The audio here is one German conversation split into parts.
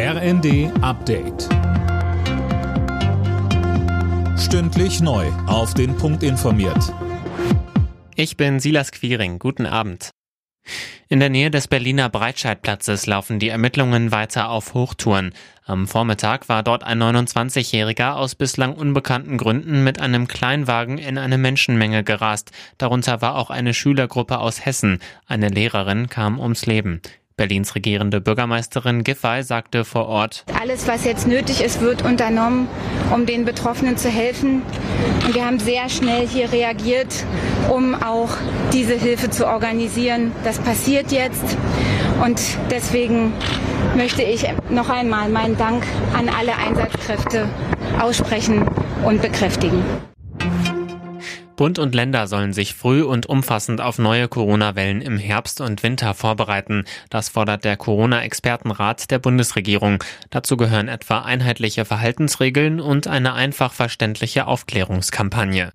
RND Update. Stündlich neu. Auf den Punkt informiert. Ich bin Silas Quiring. Guten Abend. In der Nähe des Berliner Breitscheidplatzes laufen die Ermittlungen weiter auf Hochtouren. Am Vormittag war dort ein 29-Jähriger aus bislang unbekannten Gründen mit einem Kleinwagen in eine Menschenmenge gerast. Darunter war auch eine Schülergruppe aus Hessen. Eine Lehrerin kam ums Leben. Berlins regierende Bürgermeisterin Giffey sagte vor Ort, Alles, was jetzt nötig ist, wird unternommen, um den Betroffenen zu helfen. Und wir haben sehr schnell hier reagiert, um auch diese Hilfe zu organisieren. Das passiert jetzt. Und deswegen möchte ich noch einmal meinen Dank an alle Einsatzkräfte aussprechen und bekräftigen. Bund und Länder sollen sich früh und umfassend auf neue Corona-Wellen im Herbst und Winter vorbereiten. Das fordert der Corona-Expertenrat der Bundesregierung. Dazu gehören etwa einheitliche Verhaltensregeln und eine einfach verständliche Aufklärungskampagne.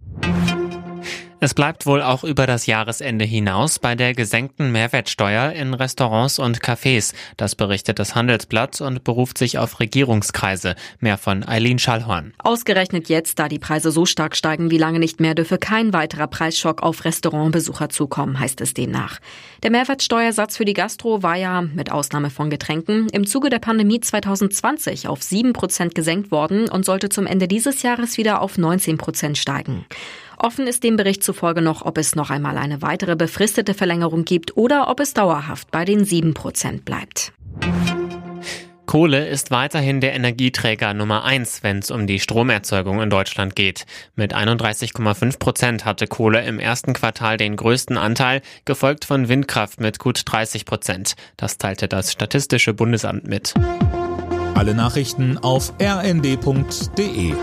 Es bleibt wohl auch über das Jahresende hinaus bei der gesenkten Mehrwertsteuer in Restaurants und Cafés. Das berichtet das Handelsblatt und beruft sich auf Regierungskreise. Mehr von Eileen Schallhorn. Ausgerechnet jetzt, da die Preise so stark steigen wie lange nicht mehr, dürfe kein weiterer Preisschock auf Restaurantbesucher zukommen, heißt es demnach. Der Mehrwertsteuersatz für die Gastro war ja, mit Ausnahme von Getränken, im Zuge der Pandemie 2020 auf 7 Prozent gesenkt worden und sollte zum Ende dieses Jahres wieder auf 19 Prozent steigen. Offen ist dem Bericht zufolge noch, ob es noch einmal eine weitere befristete Verlängerung gibt oder ob es dauerhaft bei den 7 Prozent bleibt. Kohle ist weiterhin der Energieträger Nummer eins, wenn es um die Stromerzeugung in Deutschland geht. Mit 31,5 Prozent hatte Kohle im ersten Quartal den größten Anteil, gefolgt von Windkraft mit gut 30 Prozent. Das teilte das Statistische Bundesamt mit. Alle Nachrichten auf rnd.de